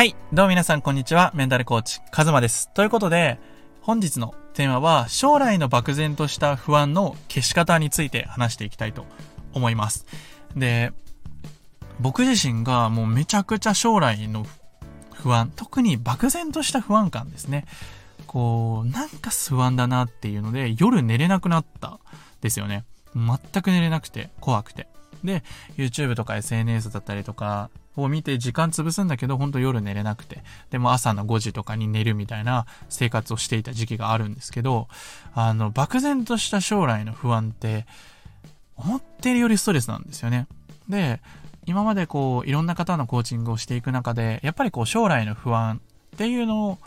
はい。どうも皆さん、こんにちは。メンタルコーチ、カズマです。ということで、本日のテーマは、将来の漠然とした不安の消し方について話していきたいと思います。で、僕自身がもうめちゃくちゃ将来の不安、特に漠然とした不安感ですね。こう、なんか不安だなっていうので、夜寝れなくなったですよね。全く寝れなくて、怖くて。で、YouTube とか SNS だったりとかを見て時間潰すんだけど、ほんと夜寝れなくて。でも朝の5時とかに寝るみたいな生活をしていた時期があるんですけど、あの、漠然とした将来の不安って、思ってるよりストレスなんですよね。で、今までこう、いろんな方のコーチングをしていく中で、やっぱりこう、将来の不安っていうの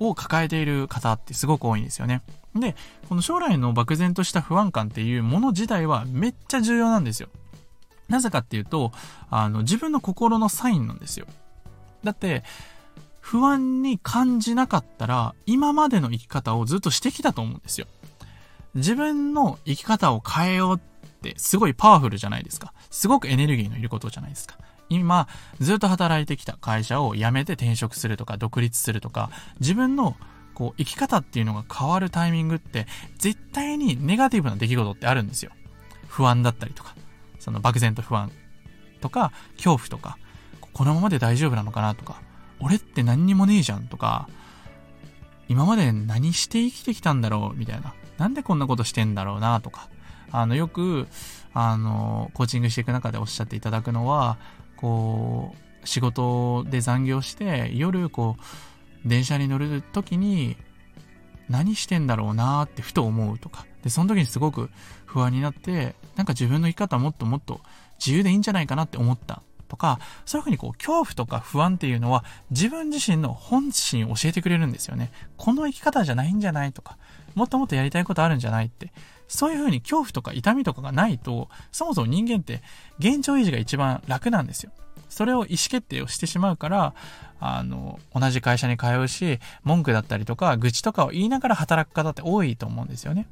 を抱えている方ってすごく多いんですよね。で、この将来の漠然とした不安感っていうもの自体はめっちゃ重要なんですよ。なぜかっていうと、あの、自分の心のサインなんですよ。だって、不安に感じなかったら、今までの生き方をずっとしてきたと思うんですよ。自分の生き方を変えようってすごいパワフルじゃないですか。すごくエネルギーのいることじゃないですか。今、ずっと働いてきた会社を辞めて転職するとか、独立するとか、自分のこう、生き方っていうのが変わるタイミングって、絶対にネガティブな出来事ってあるんですよ。不安だったりとか、その漠然と不安とか、恐怖とか、このままで大丈夫なのかなとか、俺って何にもねえじゃんとか、今まで何して生きてきたんだろうみたいな。なんでこんなことしてんだろうなとか。あの、よく、あの、コーチングしていく中でおっしゃっていただくのは、こう、仕事で残業して、夜、こう、電車に乗るときに、何してんだろうなってふと思うとか。で、その時にすごく不安になって、なんか自分の生き方もっともっと自由でいいんじゃないかなって思ったとか、そういうふうにこう、恐怖とか不安っていうのは自分自身の本心を教えてくれるんですよね。この生き方じゃないんじゃない？とか、もっともっとやりたいことあるんじゃないって。そういうふうに恐怖とか痛みとかがないと、そもそも人間って現状維持が一番楽なんですよ。それを意思決定をしてしまうから、あの、同じ会社に通うし、文句だったりとか、愚痴とかを言いながら働く方って多いと思うんですよね。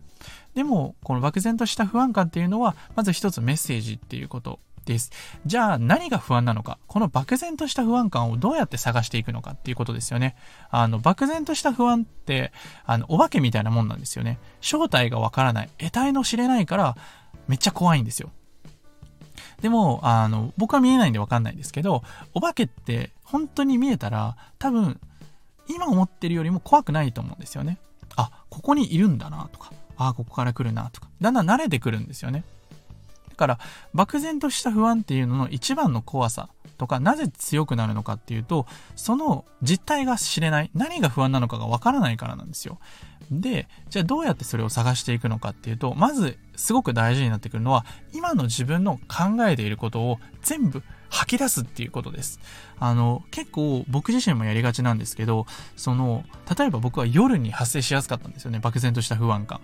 でも、この漠然とした不安感っていうのは、まず一つメッセージっていうことです。じゃあ何が不安なのか、この漠然とした不安感をどうやって探していくのかっていうことですよね。あの、漠然とした不安って、あの、お化けみたいなもんなんですよね。正体がわからない、得体の知れないから、めっちゃ怖いんですよ。でも、あの、僕は見えないんでわかんないですけど、お化けって本当に見えたら、多分、今思ってるよりも怖くないと思うんですよね。あ、ここにいるんだなとか、あ、ここから来るなとか、だんだん慣れてくるんですよね。だから、漠然とした不安っていうのの一番の怖さとか、なぜ強くなるのかっていうと、その実態が知れない、何が不安なのかがわからないからなんですよ。で、じゃあどうやってそれを探していくのかっていうと、まずすごく大事になってくるのは、今の自分の考えていることを全部吐き出すっていうことです。あの、結構僕自身もやりがちなんですけど、その、例えば僕は夜に発生しやすかったんですよね。漠然とした不安感。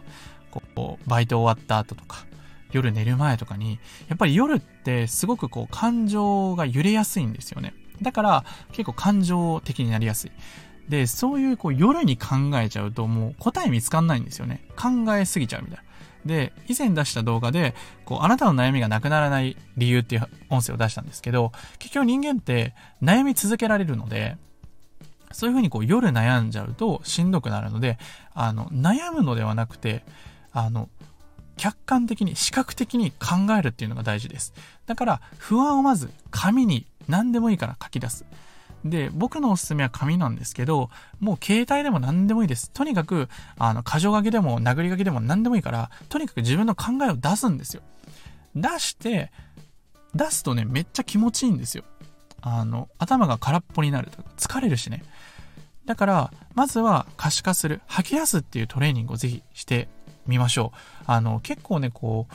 こう、バイト終わった後とか、夜寝る前とかに、やっぱり夜ってすごくこう感情が揺れやすいんですよね。だから結構感情的になりやすい。で、そういうこう夜に考えちゃうともう答え見つかんないんですよね。考えすぎちゃうみたいな。で、以前出した動画で、こう、あなたの悩みがなくならない理由っていう音声を出したんですけど、結局人間って悩み続けられるので、そういう風にこう夜悩んじゃうとしんどくなるので、あの、悩むのではなくて、あの、客観的に、視覚的に考えるっていうのが大事です。だから、不安をまず紙に何でもいいから書き出す。で、僕のおすすめは紙なんですけど、もう携帯でも何でもいいです。とにかく、あの、箇条書きでも殴り書きでも何でもいいから、とにかく自分の考えを出すんですよ。出して、出すとね、めっちゃ気持ちいいんですよ。あの、頭が空っぽになるとか。疲れるしね。だから、まずは可視化する、吐き出すっていうトレーニングをぜひしてみましょう。あの、結構ね、こう、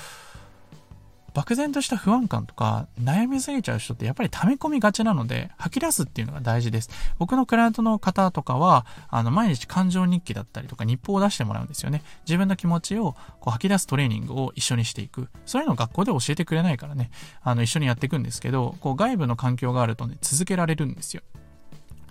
漠然とした不安感とか悩みすぎちゃう人ってやっぱり溜め込みがちなので吐き出すっていうのが大事です。僕のクライアントの方とかは、あの、毎日感情日記だったりとか日報を出してもらうんですよね。自分の気持ちをこう吐き出すトレーニングを一緒にしていく。そういうのを学校で教えてくれないからね、あの、一緒にやっていくんですけど、こう外部の環境があるとね、続けられるんですよ。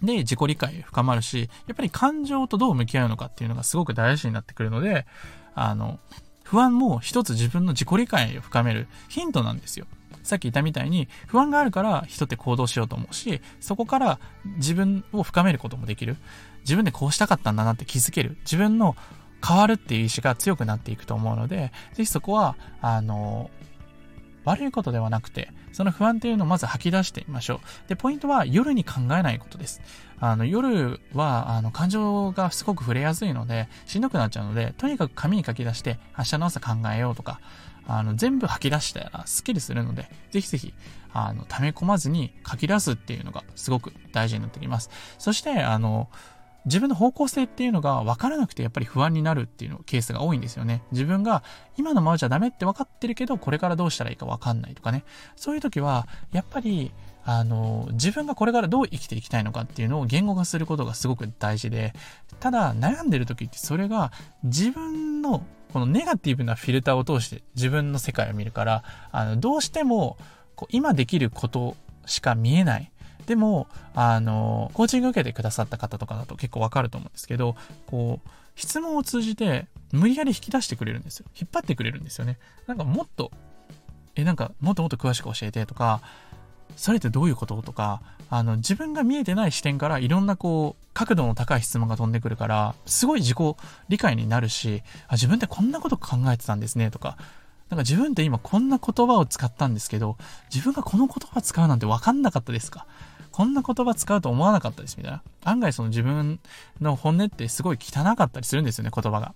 で、自己理解深まるし、やっぱり感情とどう向き合うのかっていうのがすごく大事になってくるので、あの、不安も一つ自分の自己理解を深めるヒントなんですよ。さっき言ったみたいに不安があるから人って行動しようと思うし、そこから自分を深めることもできる。自分でこうしたかったんだなって気づける。自分の変わるっていう意志が強くなっていくと思うので、ぜひそこは、あの、悪いことではなくて、その不安っていうのをまず吐き出してみましょう。で、ポイントは夜に考えないことです。あの、夜は、あの、感情がすごく触れやすいので、しんどくなっちゃうので、とにかく紙に書き出して、明日の朝考えようとか、あの、全部吐き出したらスッキリするので、ぜひぜひ、あの、溜め込まずに書き出すっていうのがすごく大事になってきます。そして、あの、自分の方向性っていうのが分からなくてやっぱり不安になるっていうのケースが多いんですよね。自分が今のままじゃダメって分かってるけど、これからどうしたらいいか分かんないとかね。そういう時は、やっぱり、あの、自分がこれからどう生きていきたいのかっていうのを言語化することがすごく大事で、ただ悩んでる時ってそれが自分のこのネガティブなフィルターを通して自分の世界を見るから、あの、どうしてもこう今できることしか見えない。でも、あの、コーチング受けてくださった方とかだと結構わかると思うんですけど、こう、質問を通じて無理やり引き出してくれるんですよ。引っ張ってくれるんですよね。なんかもっと、え、なんかもっともっと詳しく教えてとか、それってどういうこととか、あの、自分が見えてない視点からいろんなこう、角度の高い質問が飛んでくるから、すごい自己理解になるし、あ自分ってこんなこと考えてたんですねとか、なんか自分って今こんな言葉を使ったんですけど、自分がこの言葉使うなんて分かんなかったですか？こんな言葉使うと思わなかったですみたいな。案外その自分の本音ってすごい汚かったりするんですよね、言葉が。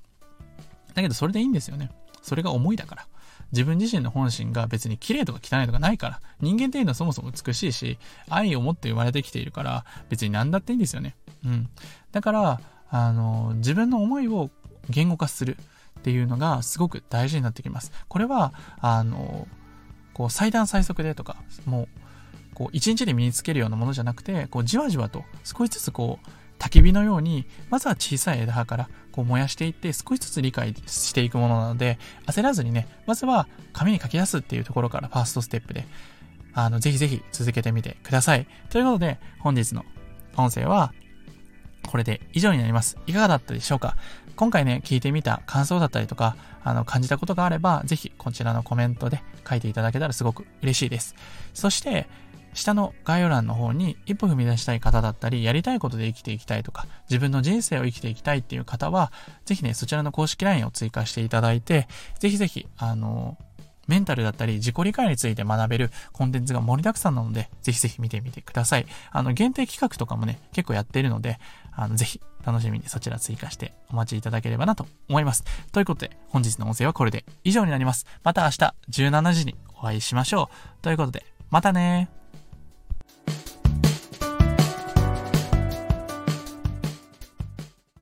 だけどそれでいいんですよね。それが思いだから。自分自身の本心が別に綺麗とか汚いとかないから。人間っていうのはそもそも美しいし、愛を持って生まれてきているから、別に何だっていいんですよね。うん。だから、あの、自分の思いを言語化する。っていうのがすごく大事になってきます。これは、あの、こう、最短最速でとか、もう、こう、一日で身につけるようなものじゃなくて、こう、じわじわと少しずつこう、焚き火のように、まずは小さい枝葉からこう燃やしていって、少しずつ理解していくものなので、焦らずにね、まずは紙に書き出すっていうところからファーストステップで、あの、ぜひぜひ続けてみてください。ということで、本日の音声は、これで以上になります。いかがだったでしょうか？今回ね、聞いてみた感想だったりとか、あの、感じたことがあれば、ぜひこちらのコメントで書いていただけたらすごく嬉しいです。そして、下の概要欄の方に一歩踏み出したい方だったり、やりたいことで生きていきたいとか、自分の人生を生きていきたいっていう方は、ぜひね、そちらの公式 LINE を追加していただいて、ぜひぜひ、あの、メンタルだったり自己理解について学べるコンテンツが盛りだくさんなので、ぜひぜひ見てみてください。あの、限定企画とかもね、結構やっているので、あの、ぜひ楽しみにそちら追加してお待ちいただければなと思います。ということで、本日の音声はこれで以上になります。また明日17時にお会いしましょう。ということで、またねー。